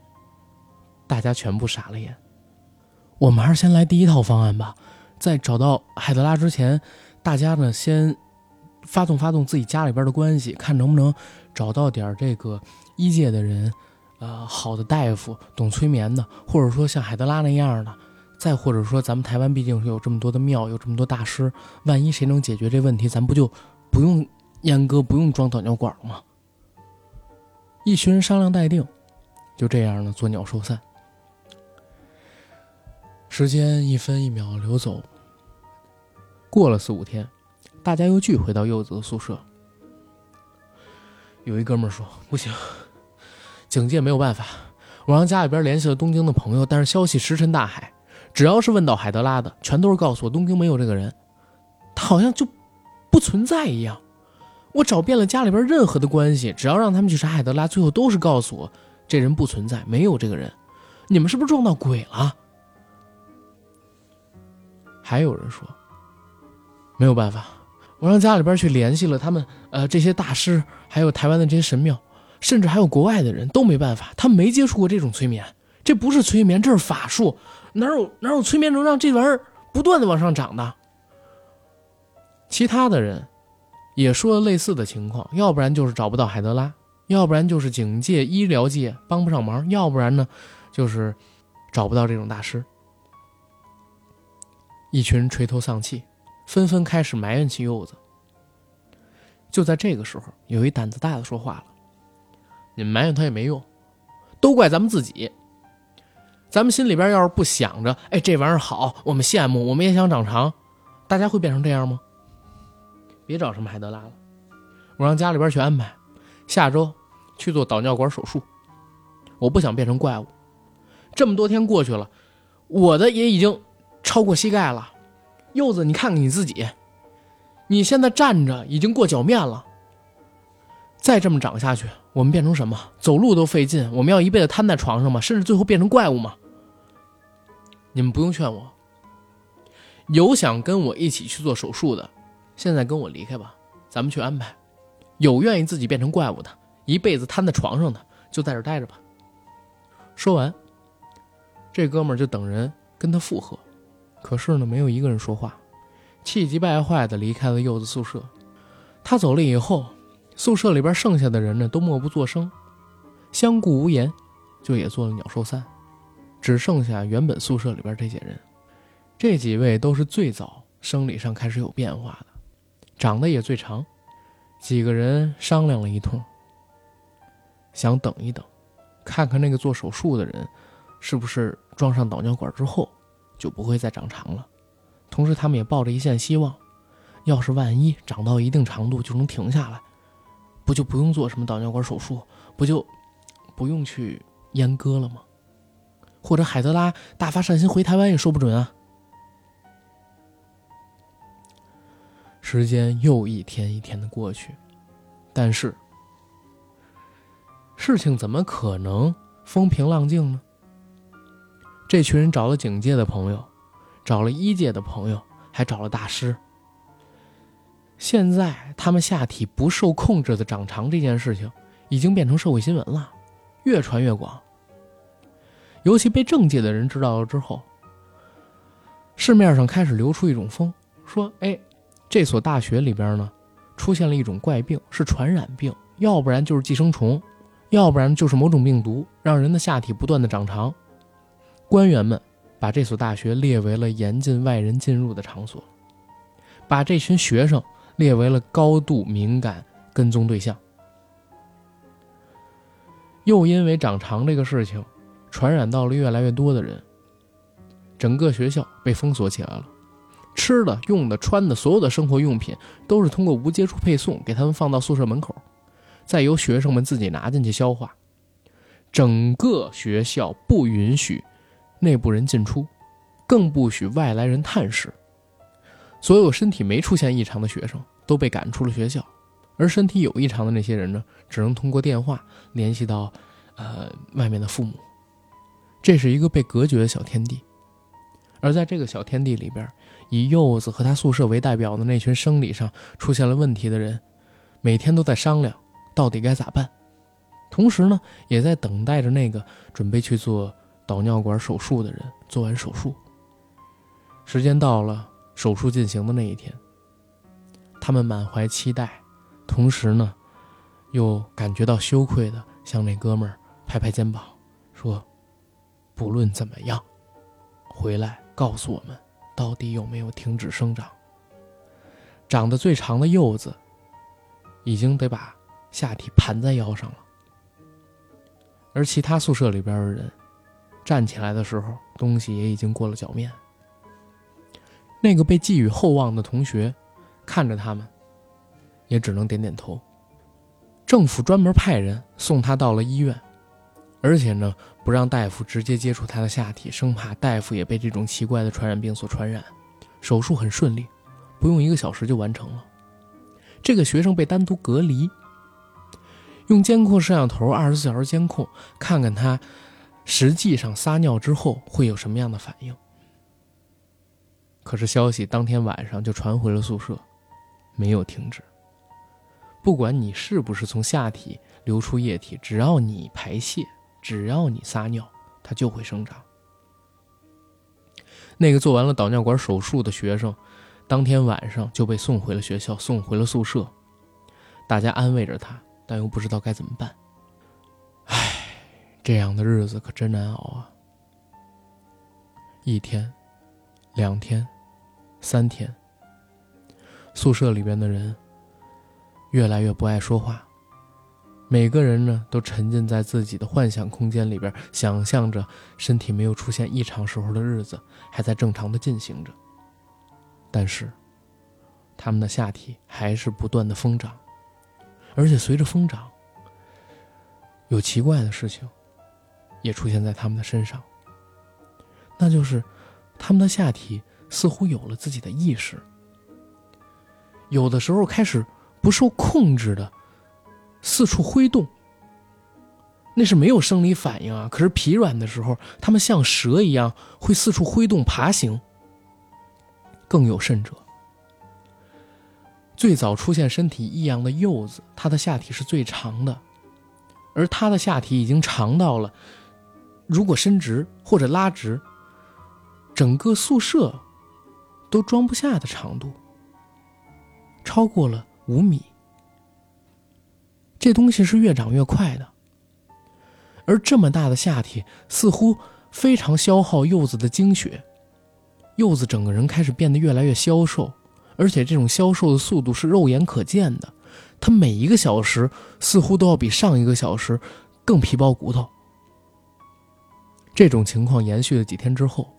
大家全部傻了眼。我们还是先来第一套方案吧，在找到海德拉之前，大家呢先。发动发动自己家里边的关系，看能不能找到点这个医界的人，呃，好的大夫，懂催眠的，或者说像海德拉那样的，再或者说咱们台湾毕竟是有这么多的庙，有这么多大师，万一谁能解决这问题，咱不就不用阉割，不用装导尿管了吗？一群人商量待定，就这样呢，作鸟兽散。时间一分一秒流走，过了四五天。大家又聚回到柚子的宿舍。有一哥们说：“不行，警戒没有办法。我让家里边联系了东京的朋友，但是消息石沉大海。只要是问到海德拉的，全都是告诉我东京没有这个人，他好像就不存在一样。我找遍了家里边任何的关系，只要让他们去查海德拉，最后都是告诉我这人不存在，没有这个人。你们是不是撞到鬼了？”还有人说：“没有办法。”我让家里边去联系了他们，呃，这些大师，还有台湾的这些神庙，甚至还有国外的人都没办法，他们没接触过这种催眠，这不是催眠，这是法术，哪有哪有催眠能让这玩意儿不断的往上涨的？其他的人也说了类似的情况，要不然就是找不到海德拉，要不然就是警界、医疗界帮不上忙，要不然呢，就是找不到这种大师，一群人垂头丧气。纷纷开始埋怨起柚子。就在这个时候，有一胆子大的说话了：“你们埋怨他也没用，都怪咱们自己。咱们心里边要是不想着，哎，这玩意儿好，我们羡慕，我们也想长长，大家会变成这样吗？别找什么海德拉了，我让家里边去安排，下周去做导尿管手术，我不想变成怪物。这么多天过去了，我的也已经超过膝盖了。柚子，你看看你自己，你现在站着已经过脚面了。再这么长下去，我们变成什么？走路都费劲，我们要一辈子瘫在床上吗？甚至最后变成怪物吗？你们不用劝我。有想跟我一起去做手术的，现在跟我离开吧，咱们去安排。有愿意自己变成怪物的，一辈子瘫在床上的，就在这待着吧。说完，这哥们儿就等人跟他附和，可是呢，没有一个人说话，气急败坏的离开了柚子宿舍。他走了以后，宿舍里边剩下的人呢，都默不作声，相顾无言，就也做了鸟兽散，只剩下原本宿舍里边这些人。这几位都是最早生理上开始有变化的，长得也最长。几个人商量了一通，想等一等，看看那个做手术的人是不是装上导尿管之后就不会再长长了。同时，他们也抱着一线希望：要是万一长到一定长度就能停下来，不就不用做什么导尿管手术，不就不用去阉割了吗？或者海德拉大发善心回台湾也说不准啊。时间又一天一天的过去，但是事情怎么可能风平浪静呢？这群人找了警界的朋友，找了医界的朋友，还找了大师。现在他们下体不受控制的长长这件事情，已经变成社会新闻了，越传越广。尤其被政界的人知道了之后，市面上开始流出一种风，说：“哎。”这所大学里边呢，出现了一种怪病，是传染病，要不然就是寄生虫，要不然就是某种病毒，让人的下体不断的长长。官员们把这所大学列为了严禁外人进入的场所，把这群学生列为了高度敏感跟踪对象。又因为长长这个事情，传染到了越来越多的人，整个学校被封锁起来了。吃的、用的、穿的，所有的生活用品都是通过无接触配送给他们放到宿舍门口，再由学生们自己拿进去消化。整个学校不允许内部人进出，更不许外来人探视。所有身体没出现异常的学生都被赶出了学校，而身体有异常的那些人呢，只能通过电话联系到，呃，外面的父母。这是一个被隔绝的小天地，而在这个小天地里边。以柚子和他宿舍为代表的那群生理上出现了问题的人，每天都在商量到底该咋办，同时呢，也在等待着那个准备去做导尿管手术的人做完手术。时间到了，手术进行的那一天，他们满怀期待，同时呢，又感觉到羞愧的向那哥们儿拍拍肩膀，说：“不论怎么样，回来告诉我们。”到底有没有停止生长？长得最长的柚子，已经得把下体盘在腰上了。而其他宿舍里边的人，站起来的时候，东西也已经过了脚面。那个被寄予厚望的同学，看着他们，也只能点点头。政府专门派人送他到了医院。而且呢，不让大夫直接接触他的下体，生怕大夫也被这种奇怪的传染病所传染。手术很顺利，不用一个小时就完成了。这个学生被单独隔离，用监控摄像头二十四小时监控，看看他实际上撒尿之后会有什么样的反应。可是消息当天晚上就传回了宿舍，没有停止。不管你是不是从下体流出液体，只要你排泄。只要你撒尿，它就会生长。那个做完了导尿管手术的学生，当天晚上就被送回了学校，送回了宿舍。大家安慰着他，但又不知道该怎么办。这样的日子可真难熬啊！一天，两天，三天，宿舍里边的人越来越不爱说话。每个人呢，都沉浸在自己的幻想空间里边，想象着身体没有出现异常时候的日子还在正常的进行着。但是，他们的下体还是不断的疯长，而且随着疯长，有奇怪的事情也出现在他们的身上，那就是他们的下体似乎有了自己的意识，有的时候开始不受控制的四处挥动。那是没有生理反应啊，可是疲软的时候，他们像蛇一样会四处挥动爬行。更有甚者，最早出现身体异样的柚子，它的下体是最长的，而它的下体已经长到了，如果伸直或者拉直，整个宿舍都装不下的长度，超过了五米。这东西是越长越快的。而这么大的下体似乎非常消耗柚子的精血，柚子整个人开始变得越来越消瘦，而且这种消瘦的速度是肉眼可见的，它每一个小时似乎都要比上一个小时更皮包骨头。这种情况延续了几天之后，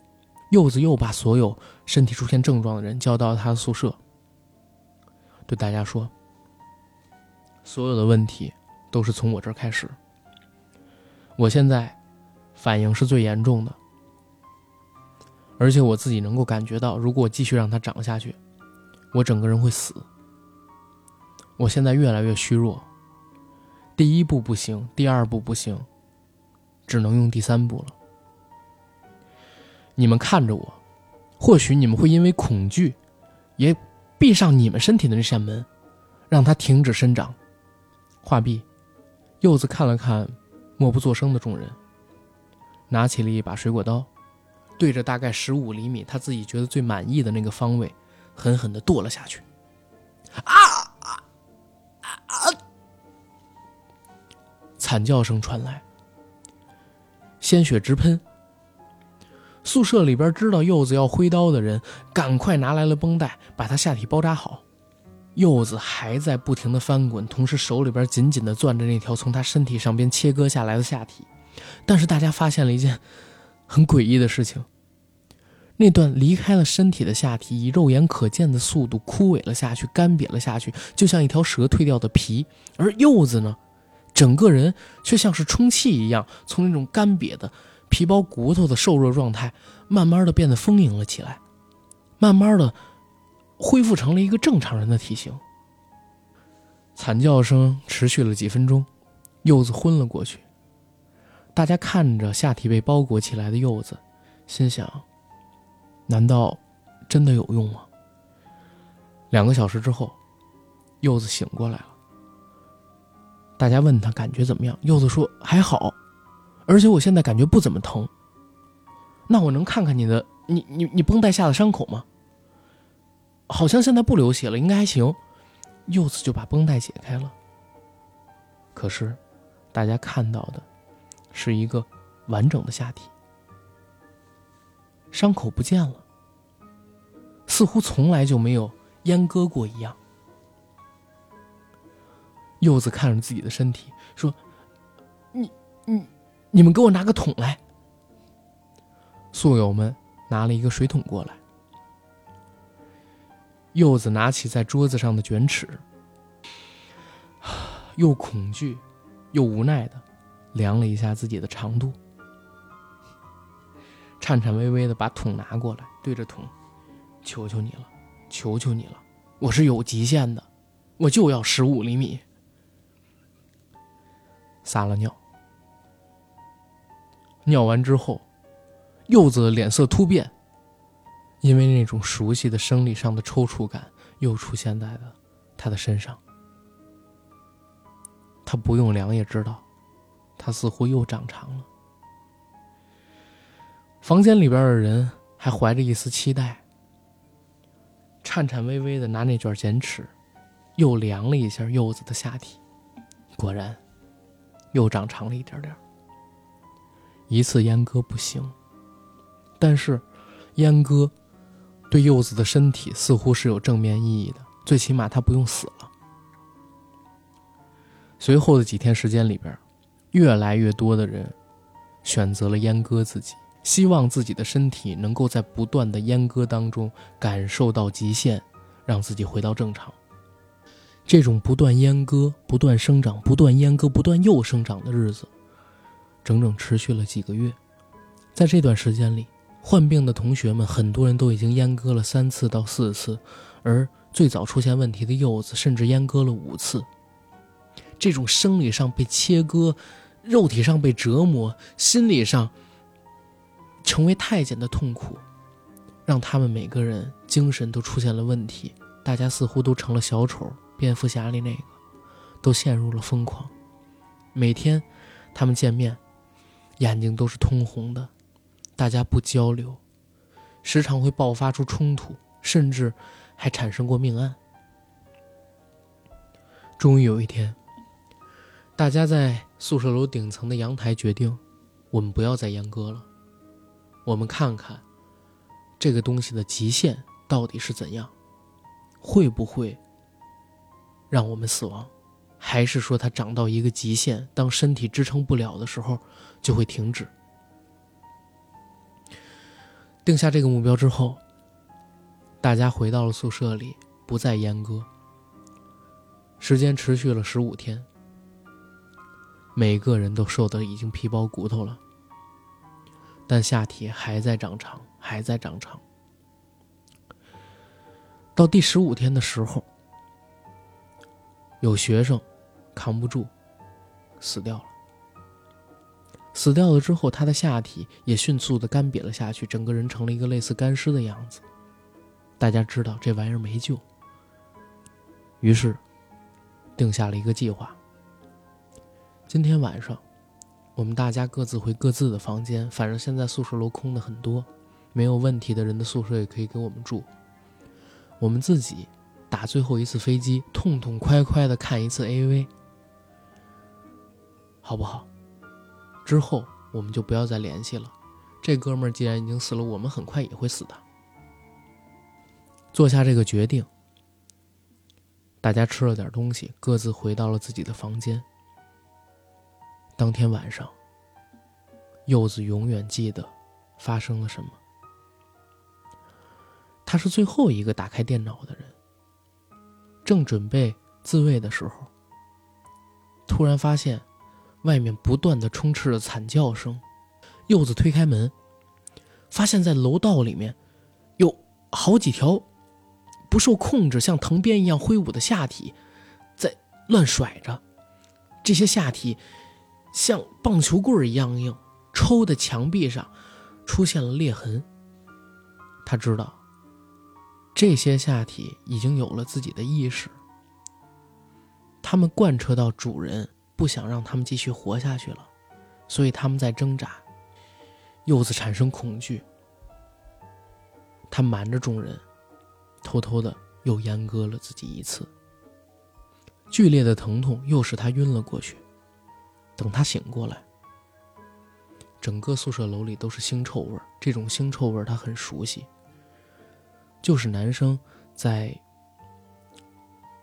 柚子又把所有身体出现症状的人叫到他的宿舍，对大家说：“所有的问题都是从我这儿开始。”我现在反应是最严重的，而且我自己能够感觉到，如果继续让它长下去，我整个人会死。我现在越来越虚弱，第一步不行，第二步不行，只能用第三步了。你们看着我，或许你们会因为恐惧，也闭上你们身体的那扇门，让它停止生长。话毕，柚子看了看。默不作声的众人，拿起了一把水果刀，对着大概十五厘米他自己觉得最满意的那个方位，狠狠的剁了下去。啊啊啊！惨叫声传来，鲜血直喷。宿舍里边知道柚子要挥刀的人，赶快拿来了绷带，把他下体包扎好。柚子还在不停的翻滚，同时手里边紧紧的攥着那条从他身体上边切割下来的下体。但是大家发现了一件很诡异的事情：那段离开了身体的下体以肉眼可见的速度枯萎了下去，干瘪了下去，就像一条蛇蜕掉的皮。而柚子呢，整个人却像是充气一样，从那种干瘪的皮包骨头的瘦弱状态，慢慢的变得丰盈了起来，慢慢的。恢复成了一个正常人的体型。惨叫声持续了几分钟，柚子昏了过去。大家看着下体被包裹起来的柚子，心想：难道真的有用吗？两个小时之后，柚子醒过来了。大家问他感觉怎么样，柚子说还好，而且我现在感觉不怎么疼。那我能看看你的你你你绷带下的伤口吗？好像现在不流血了，应该还行。柚子就把绷带解开了。可是，大家看到的是一个完整的下体，伤口不见了，似乎从来就没有阉割过一样。柚子看着自己的身体，说：“你、你、你们给我拿个桶来。”宿友们拿了一个水桶过来。柚子拿起在桌子上的卷尺，又恐惧又无奈的量了一下自己的长度，颤颤巍巍的把桶拿过来，对着桶：“求求你了，求求你了，我是有极限的，我就要十五厘米。”撒了尿，尿完之后，柚子脸色突变。因为那种熟悉的生理上的抽搐感又出现在了他的身上，他不用量也知道，他似乎又长长了。房间里边的人还怀着一丝期待，颤颤巍巍的拿那卷剪尺，又量了一下柚子的下体，果然，又长长了一点点。一次阉割不行，但是，阉割。对柚子的身体似乎是有正面意义的，最起码他不用死了。随后的几天时间里边，越来越多的人选择了阉割自己，希望自己的身体能够在不断的阉割当中感受到极限，让自己回到正常。这种不断阉割、不断生长、不断阉割、不断又生长的日子，整整持续了几个月。在这段时间里，患病的同学们很多人都已经阉割了三次到四次，而最早出现问题的柚子甚至阉割了五次。这种生理上被切割、肉体上被折磨、心理上成为太监的痛苦，让他们每个人精神都出现了问题。大家似乎都成了小丑。蝙蝠侠里那个，都陷入了疯狂。每天，他们见面，眼睛都是通红的。大家不交流，时常会爆发出冲突，甚至还产生过命案。终于有一天，大家在宿舍楼顶层的阳台决定，我们不要再阉割了。我们看看，这个东西的极限到底是怎样，会不会？让我们死亡，还是说它长到一个极限，当身体支撑不了的时候，就会停止。定下这个目标之后，大家回到了宿舍里，不再阉割。时间持续了十五天，每个人都瘦得已经皮包骨头了，但下体还在长长，还在长长。到第十五天的时候。有学生扛不住，死掉了。死掉了之后，他的下体也迅速的干瘪了下去，整个人成了一个类似干尸的样子。大家知道这玩意儿没救，于是定下了一个计划。今天晚上，我们大家各自回各自的房间，反正现在宿舍楼空的很多，没有问题的人的宿舍也可以给我们住。我们自己。打最后一次飞机，痛痛快快的看一次 AV，好不好？之后我们就不要再联系了。这哥们儿既然已经死了，我们很快也会死的。做下这个决定，大家吃了点东西，各自回到了自己的房间。当天晚上，柚子永远记得发生了什么。他是最后一个打开电脑的人。正准备自卫的时候，突然发现外面不断的充斥着惨叫声。柚子推开门，发现在楼道里面有好几条不受控制、像藤鞭一样挥舞的下体在乱甩着。这些下体像棒球棍一样硬，抽的墙壁上出现了裂痕。他知道。这些下体已经有了自己的意识，他们贯彻到主人不想让他们继续活下去了，所以他们在挣扎。柚子产生恐惧，他瞒着众人，偷偷的又阉割了自己一次。剧烈的疼痛又使他晕了过去。等他醒过来，整个宿舍楼里都是腥臭味这种腥臭味他很熟悉。就是男生在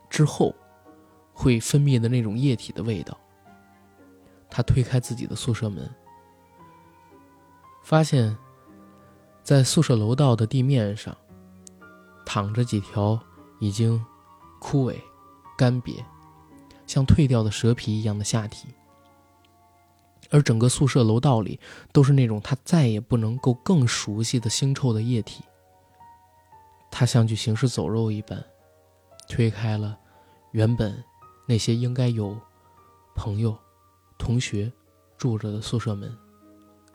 之后会分泌的那种液体的味道。他推开自己的宿舍门，发现，在宿舍楼道的地面上躺着几条已经枯萎、干瘪、像褪掉的蛇皮一样的下体，而整个宿舍楼道里都是那种他再也不能够更熟悉的腥臭的液体。他像具行尸走肉一般，推开了原本那些应该有朋友、同学住着的宿舍门，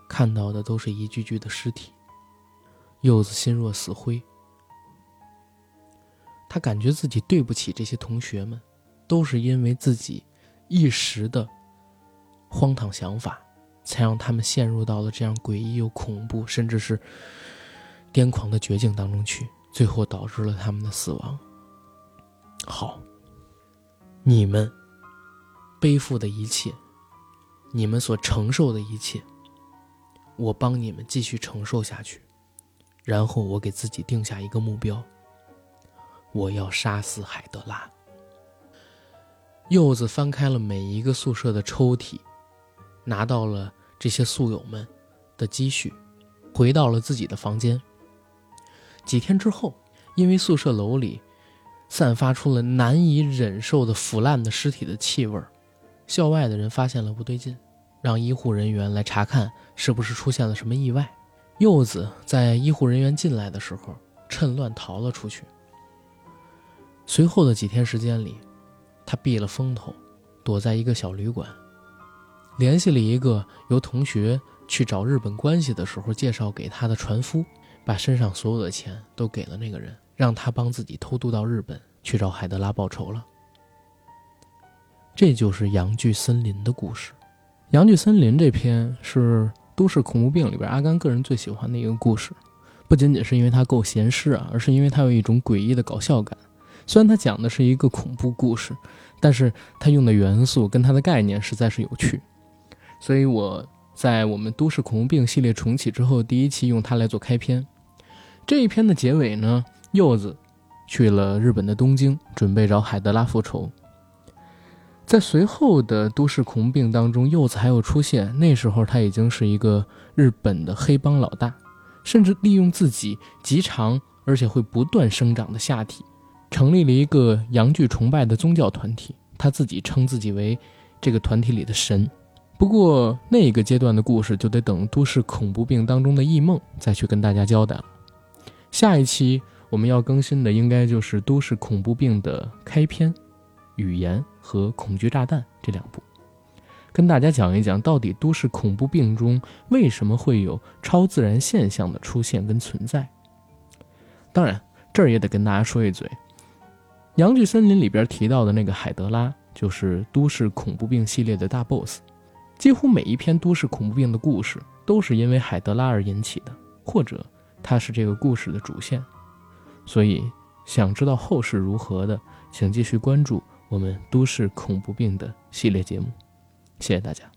看到的都是一具具的尸体。柚子心若死灰，他感觉自己对不起这些同学们，都是因为自己一时的荒唐想法，才让他们陷入到了这样诡异又恐怖，甚至是癫狂的绝境当中去。最后导致了他们的死亡。好，你们背负的一切，你们所承受的一切，我帮你们继续承受下去。然后我给自己定下一个目标：我要杀死海德拉。柚子翻开了每一个宿舍的抽屉，拿到了这些宿友们的积蓄，回到了自己的房间。几天之后，因为宿舍楼里散发出了难以忍受的腐烂的尸体的气味儿。校外的人发现了不对劲，让医护人员来查看是不是出现了什么意外。柚子在医护人员进来的时候，趁乱逃了出去。随后的几天时间里，他避了风头，躲在一个小旅馆，联系了一个由同学去找日本关系的时候介绍给他的船夫，把身上所有的钱都给了那个人，让他帮自己偷渡到日本去找海德拉报仇了。这就是《阳具森林》的故事，《阳具森林》这篇是《都市恐怖病》里边阿甘个人最喜欢的一个故事，不仅仅是因为它够闲适啊，而是因为它有一种诡异的搞笑感。虽然它讲的是一个恐怖故事，但是它用的元素跟它的概念实在是有趣，所以我在我们《都市恐怖病》系列重启之后，第一期用它来做开篇。这一篇的结尾呢，柚子去了日本的东京，准备找海德拉复仇。在随后的都市恐怖病当中，柚子还有出现。那时候他已经是一个日本的黑帮老大，甚至利用自己极长而且会不断生长的下体，成立了一个阳具崇拜的宗教团体。他自己称自己为这个团体里的神。不过那个阶段的故事就得等都市恐怖病当中的异梦再去跟大家交代了。下一期我们要更新的应该就是都市恐怖病的开篇。语言和恐惧炸弹这两部，跟大家讲一讲，到底都市恐怖病中为什么会有超自然现象的出现跟存在。当然，这儿也得跟大家说一嘴，《阳具森林》里边提到的那个海德拉，就是都市恐怖病系列的大 boss。几乎每一篇都市恐怖病的故事，都是因为海德拉而引起的，或者他是这个故事的主线。所以，想知道后事如何的，请继续关注。我们都市恐怖病的系列节目，谢谢大家。